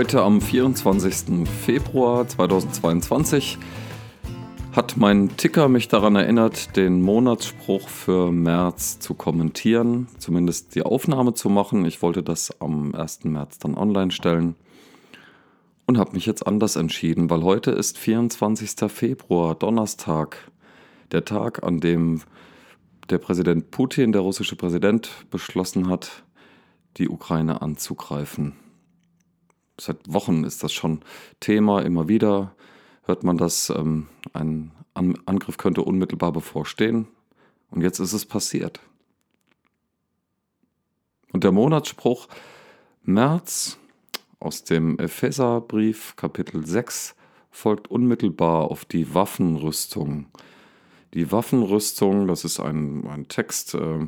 Heute am 24. Februar 2022 hat mein Ticker mich daran erinnert, den Monatsspruch für März zu kommentieren, zumindest die Aufnahme zu machen. Ich wollte das am 1. März dann online stellen und habe mich jetzt anders entschieden, weil heute ist 24. Februar, Donnerstag, der Tag, an dem der Präsident Putin, der russische Präsident, beschlossen hat, die Ukraine anzugreifen seit Wochen ist das schon Thema, immer wieder hört man das, ähm, ein An Angriff könnte unmittelbar bevorstehen. Und jetzt ist es passiert. Und der Monatsspruch März aus dem Epheserbrief Kapitel 6 folgt unmittelbar auf die Waffenrüstung die Waffenrüstung, das ist ein, ein Text, äh,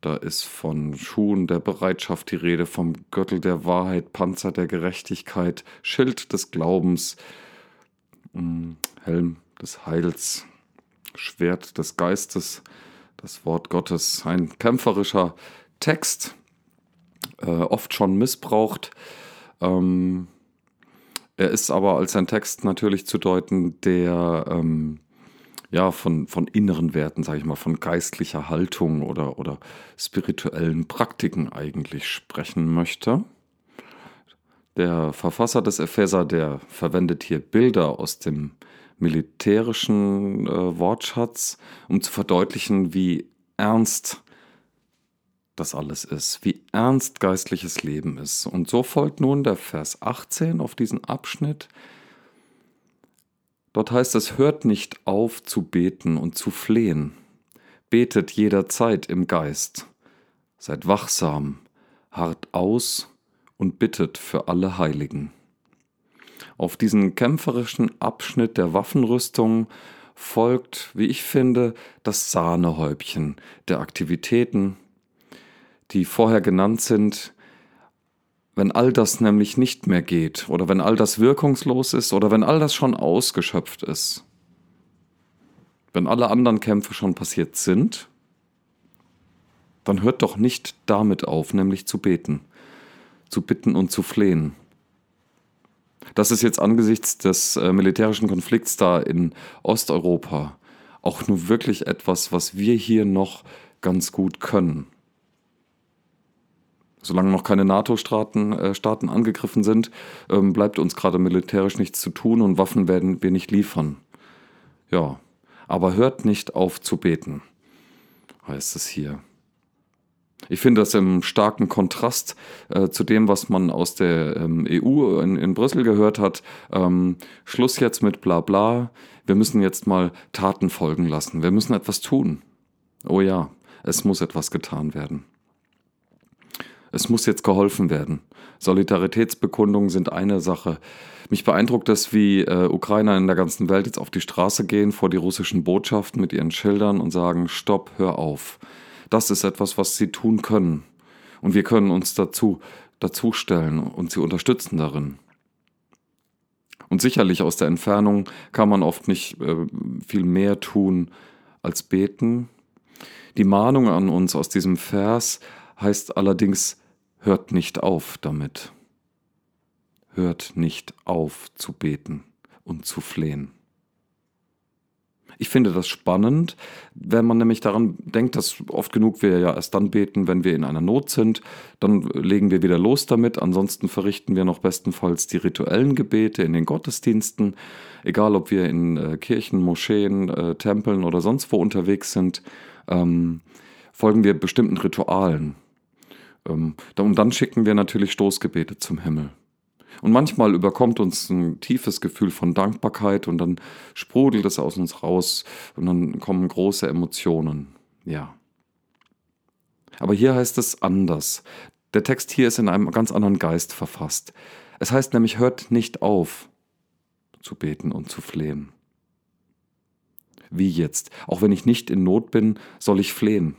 da ist von Schuhen der Bereitschaft die Rede, vom Gürtel der Wahrheit, Panzer der Gerechtigkeit, Schild des Glaubens, mh, mm, Helm des Heils, Schwert des Geistes, das Wort Gottes, ein kämpferischer Text, äh, oft schon missbraucht. Ähm, er ist aber als ein Text natürlich zu deuten, der ähm, ja, von, von inneren Werten, sage ich mal, von geistlicher Haltung oder, oder spirituellen Praktiken eigentlich sprechen möchte. Der Verfasser des Epheser, der verwendet hier Bilder aus dem militärischen äh, Wortschatz, um zu verdeutlichen, wie ernst das alles ist, wie ernst geistliches Leben ist. Und so folgt nun der Vers 18 auf diesen Abschnitt, Dort heißt es, hört nicht auf zu beten und zu flehen. Betet jederzeit im Geist. Seid wachsam, hart aus und bittet für alle Heiligen. Auf diesen kämpferischen Abschnitt der Waffenrüstung folgt, wie ich finde, das Sahnehäubchen der Aktivitäten, die vorher genannt sind, wenn all das nämlich nicht mehr geht oder wenn all das wirkungslos ist oder wenn all das schon ausgeschöpft ist, wenn alle anderen Kämpfe schon passiert sind, dann hört doch nicht damit auf, nämlich zu beten, zu bitten und zu flehen. Das ist jetzt angesichts des äh, militärischen Konflikts da in Osteuropa auch nur wirklich etwas, was wir hier noch ganz gut können. Solange noch keine NATO-Staaten äh, Staaten angegriffen sind, ähm, bleibt uns gerade militärisch nichts zu tun und Waffen werden wir nicht liefern. Ja, aber hört nicht auf zu beten, heißt es hier. Ich finde das im starken Kontrast äh, zu dem, was man aus der ähm, EU in, in, Brüssel gehört hat. Ähm, Schluss jetzt mit Blabla. Wir müssen jetzt mal Taten folgen lassen. Wir müssen etwas tun. Oh ja, es muss etwas getan werden. Es muss jetzt geholfen werden. Solidaritätsbekundungen sind eine Sache. Mich beeindruckt es, wie äh, Ukrainer in der ganzen Welt jetzt auf die Straße gehen vor die russischen Botschaften mit ihren Schildern und sagen, stopp, hör auf. Das ist etwas, was sie tun können. Und wir können uns dazu, dazu stellen und sie unterstützen darin. Und sicherlich aus der Entfernung kann man oft nicht äh, viel mehr tun als beten. Die Mahnung an uns aus diesem Vers heißt allerdings, hört nicht auf damit. Hört nicht auf zu beten und zu flehen. Ich finde das spannend, wenn man nämlich daran denkt, dass oft genug wir ja erst dann beten, wenn wir in einer Not sind. Dann legen wir wieder los damit. Ansonsten verrichten wir noch bestenfalls die rituellen Gebete in den Gottesdiensten. Egal, ob wir in äh, Kirchen, Moscheen, äh, Tempeln oder sonst wo unterwegs sind, ähm, folgen wir bestimmten Ritualen. Ähm, und dann schicken wir natürlich Stoßgebete zum Himmel. Und manchmal überkommt uns ein tiefes Gefühl von Dankbarkeit und dann sprudelt es aus uns raus und dann kommen große Emotionen. Ja. Aber hier heißt es anders. Der Text hier ist in einem ganz anderen Geist verfasst. Es heißt nämlich, hört nicht auf zu beten und zu flehen. Wie jetzt? Auch wenn ich nicht in Not bin, soll ich flehen.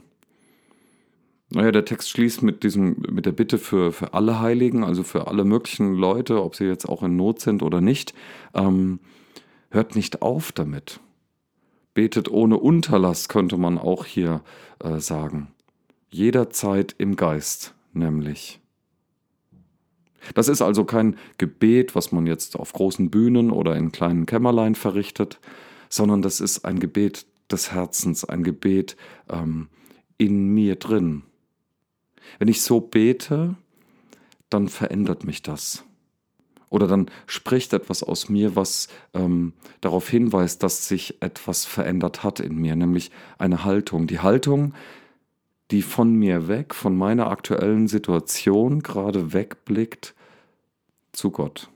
Naja, der Text schließt mit diesem, mit der Bitte für, für alle Heiligen, also für alle möglichen Leute, ob sie jetzt auch in Not sind oder nicht. Ähm, hört nicht auf damit. Betet ohne Unterlass, könnte man auch hier äh, sagen. Jederzeit im Geist, nämlich. Das ist also kein Gebet, was man jetzt auf großen Bühnen oder in kleinen Kämmerlein verrichtet, sondern das ist ein Gebet des Herzens, ein Gebet ähm, in mir drin. Wenn ich so bete, dann verändert mich das. Oder dann spricht etwas aus mir, was ähm, darauf hinweist, dass sich etwas verändert hat in mir, nämlich eine Haltung. Die Haltung, die von mir weg, von meiner aktuellen Situation gerade wegblickt zu Gott,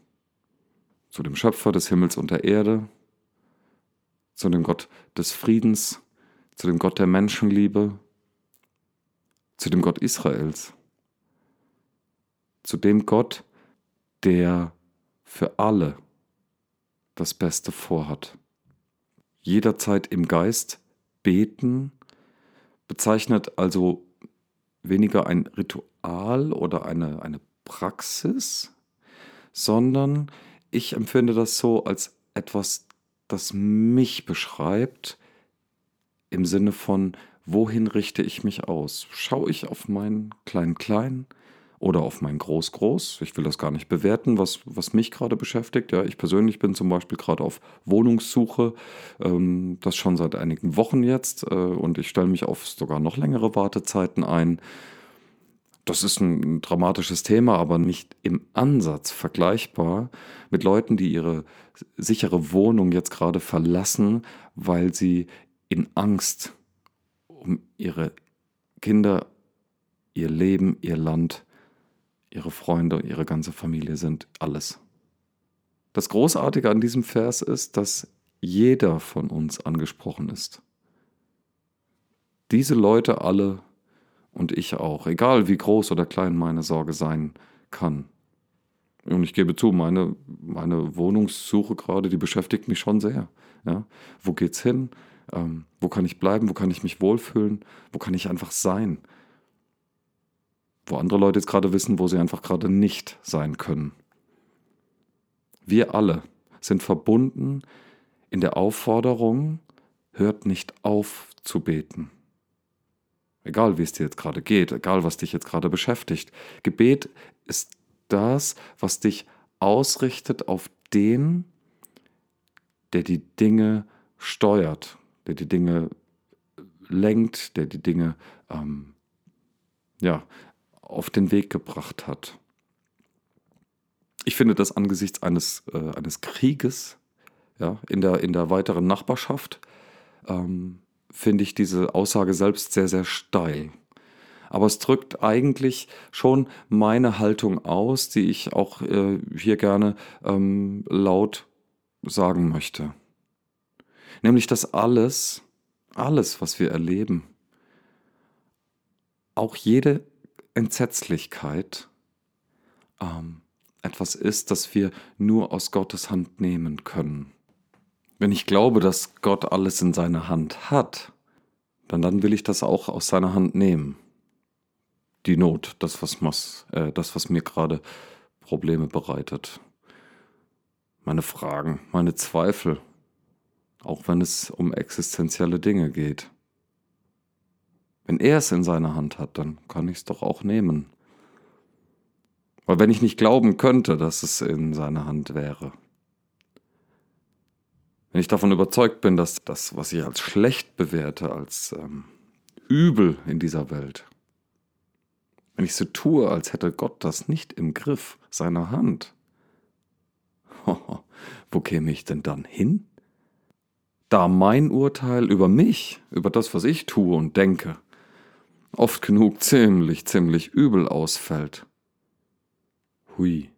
zu dem Schöpfer des Himmels und der Erde, zu dem Gott des Friedens, zu dem Gott der Menschenliebe, zu dem Gott Israels, zu dem Gott, der für alle das Beste vorhat. Jederzeit im Geist beten bezeichnet also weniger ein Ritual oder eine, eine Praxis, sondern ich empfinde das so als etwas, das mich beschreibt, im Sinne von, wohin richte ich mich aus? Schaue ich auf meinen Klein-Klein oder auf mein Groß-Groß? Ich will das gar nicht bewerten, was, was mich gerade beschäftigt. Ja, ich persönlich bin zum Beispiel gerade auf Wohnungssuche, ähm, das schon seit einigen Wochen jetzt, äh, und ich stelle mich auf sogar noch längere Wartezeiten ein. Das ist ein dramatisches Thema, aber nicht im Ansatz vergleichbar mit Leuten, die ihre sichere Wohnung jetzt gerade verlassen, weil sie in Angst um ihre Kinder, ihr Leben, ihr Land, ihre Freunde, ihre ganze Familie sind alles. Das Großartige an diesem Vers ist, dass jeder von uns angesprochen ist. Diese Leute alle und ich auch, egal wie groß oder klein meine Sorge sein kann. Und ich gebe zu, meine, meine Wohnungssuche gerade, die beschäftigt mich schon sehr. Ja? Wo geht's hin? Ähm, wo kann ich bleiben? Wo kann ich mich wohlfühlen? Wo kann ich einfach sein? Wo andere Leute jetzt gerade wissen, wo sie einfach gerade nicht sein können. Wir alle sind verbunden in der Aufforderung, hört nicht auf zu beten. Egal wie es dir jetzt gerade geht, egal was dich jetzt gerade beschäftigt. Gebet ist das, was dich ausrichtet auf den, der die Dinge steuert, der die Dinge lenkt, der die Dinge ähm, ja, auf den Weg gebracht hat. Ich finde das angesichts eines, äh, eines Krieges ja, in, der, in der weiteren Nachbarschaft, ähm, finde ich diese Aussage selbst sehr, sehr steil. Aber es drückt eigentlich schon meine Haltung aus, die ich auch äh, hier gerne ähm, laut sagen möchte. Nämlich, dass alles, alles, was wir erleben, auch jede Entsetzlichkeit ähm, etwas ist, das wir nur aus Gottes Hand nehmen können. Wenn ich glaube, dass Gott alles in seiner Hand hat, dann, dann will ich das auch aus seiner Hand nehmen. Die Not, das, was, was, äh, das, was mir gerade Probleme bereitet. Meine Fragen, meine Zweifel, auch wenn es um existenzielle Dinge geht. Wenn er es in seiner Hand hat, dann kann ich es doch auch nehmen. Weil wenn ich nicht glauben könnte, dass es in seiner Hand wäre, wenn ich davon überzeugt bin, dass das, was ich als schlecht bewerte, als ähm, übel in dieser Welt, wenn ich so tue, als hätte Gott das nicht im Griff seiner Hand, wo käme ich denn dann hin? Da mein Urteil über mich, über das, was ich tue und denke, oft genug ziemlich, ziemlich übel ausfällt. Hui.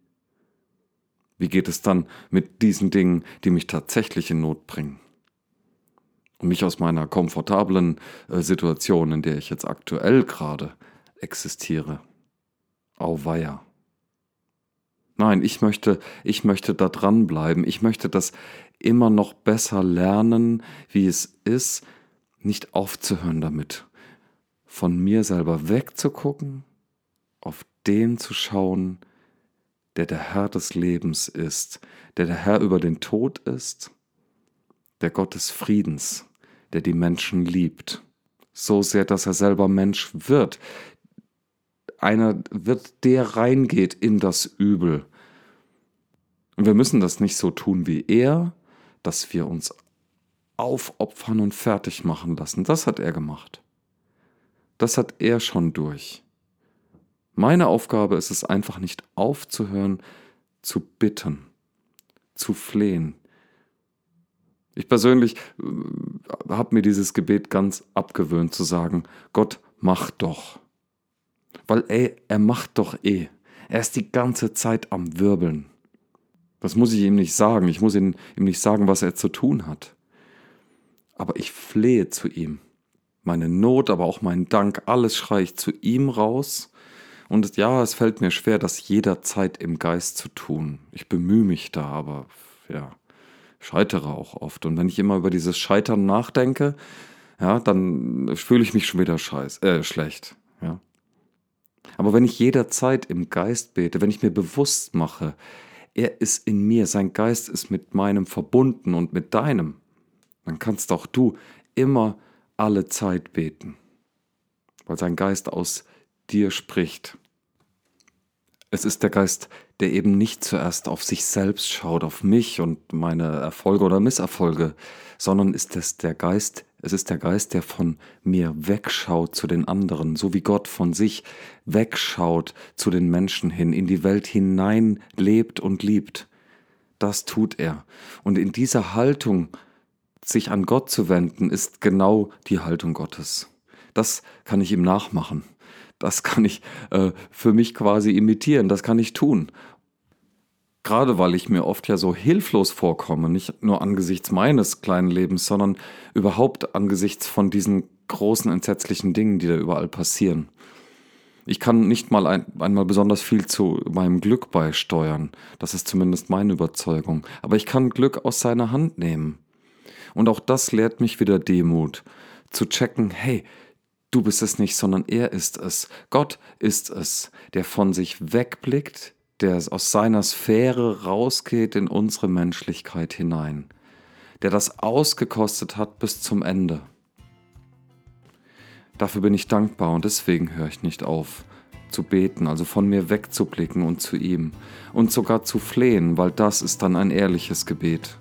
Wie geht es dann mit diesen Dingen, die mich tatsächlich in Not bringen? Und mich aus meiner komfortablen äh, Situation, in der ich jetzt aktuell gerade existiere. Auweia. Nein, ich möchte, ich möchte da dranbleiben. Ich möchte das immer noch besser lernen, wie es ist, nicht aufzuhören damit. Von mir selber wegzugucken, auf den zu schauen, der der Herr des Lebens ist, der der Herr über den Tod ist, der Gott des Friedens, der die Menschen liebt, so sehr, dass er selber Mensch wird. Einer wird, der reingeht in das Übel. Und wir müssen das nicht so tun wie er, dass wir uns aufopfern und fertig machen lassen. Das hat er gemacht. Das hat er schon durch. Meine Aufgabe ist es einfach nicht aufzuhören, zu bitten, zu flehen. Ich persönlich äh, habe mir dieses Gebet ganz abgewöhnt zu sagen, Gott, mach doch. Weil ey, er macht doch eh. Er ist die ganze Zeit am Wirbeln. Das muss ich ihm nicht sagen. Ich muss ihm, ihm nicht sagen, was er zu tun hat. Aber ich flehe zu ihm. Meine Not, aber auch mein Dank, alles schreie ich zu ihm raus. Und ja, es fällt mir schwer, das jederzeit im Geist zu tun. Ich bemühe mich da, aber ja, scheitere auch oft. Und wenn ich immer über dieses Scheitern nachdenke, ja, dann fühle ich mich schon wieder scheiß, äh, schlecht. Aber wenn ich jederzeit im Geist bete, wenn ich mir bewusst mache, er ist in mir, sein Geist ist mit meinem verbunden und mit deinem, dann kannst auch du immer alle Zeit beten, weil sein Geist aus dir spricht. Es ist der Geist, der eben nicht zuerst auf sich selbst schaut, auf mich und meine Erfolge oder Misserfolge, sondern ist es der Geist, es ist der Geist, der von mir wegschaut zu den anderen, so wie Gott von sich wegschaut zu den Menschen hin, in die Welt hinein lebt und liebt. Das tut er. Und in dieser Haltung, sich an Gott zu wenden, ist genau die Haltung Gottes. Das kann ich ihm nachmachen. Das kann ich äh, für mich quasi imitieren. Das kann ich tun. Gerade weil ich mir oft ja so hilflos vorkomme, nicht nur angesichts meines kleinen Lebens, sondern überhaupt angesichts von diesen großen entsetzlichen Dingen, die da überall passieren. Ich kann nicht mal ein, einmal besonders viel zu meinem Glück beisteuern. Das ist zumindest meine Überzeugung. Aber ich kann Glück aus seiner Hand nehmen. Und auch das lehrt mich wieder Demut. Zu checken, hey, du bist es nicht, sondern er ist es. Gott ist es, der von sich wegblickt, der aus seiner Sphäre rausgeht in unsere Menschlichkeit hinein, der das ausgekostet hat bis zum Ende. Dafür bin ich dankbar und deswegen höre ich nicht auf zu beten, also von mir wegzublicken und zu ihm und sogar zu flehen, weil das ist dann ein ehrliches Gebet.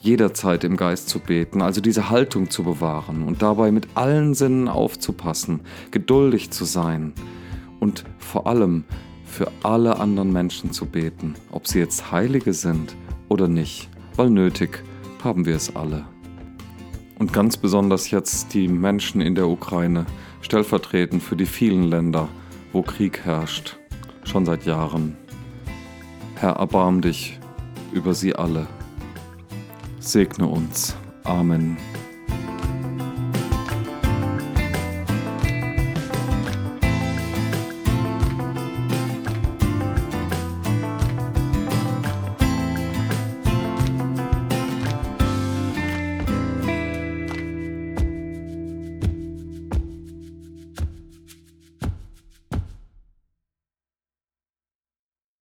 Jederzeit im Geist zu beten, also diese Haltung zu bewahren und dabei mit allen Sinnen aufzupassen, geduldig zu sein und vor allem für alle anderen Menschen zu beten, ob sie jetzt Heilige sind oder nicht, weil nötig haben wir es alle. Und ganz besonders jetzt die Menschen in der Ukraine, stellvertretend für die vielen Länder, wo Krieg herrscht, schon seit Jahren. Herr, erbarm dich über sie alle. Segne uns. Amen.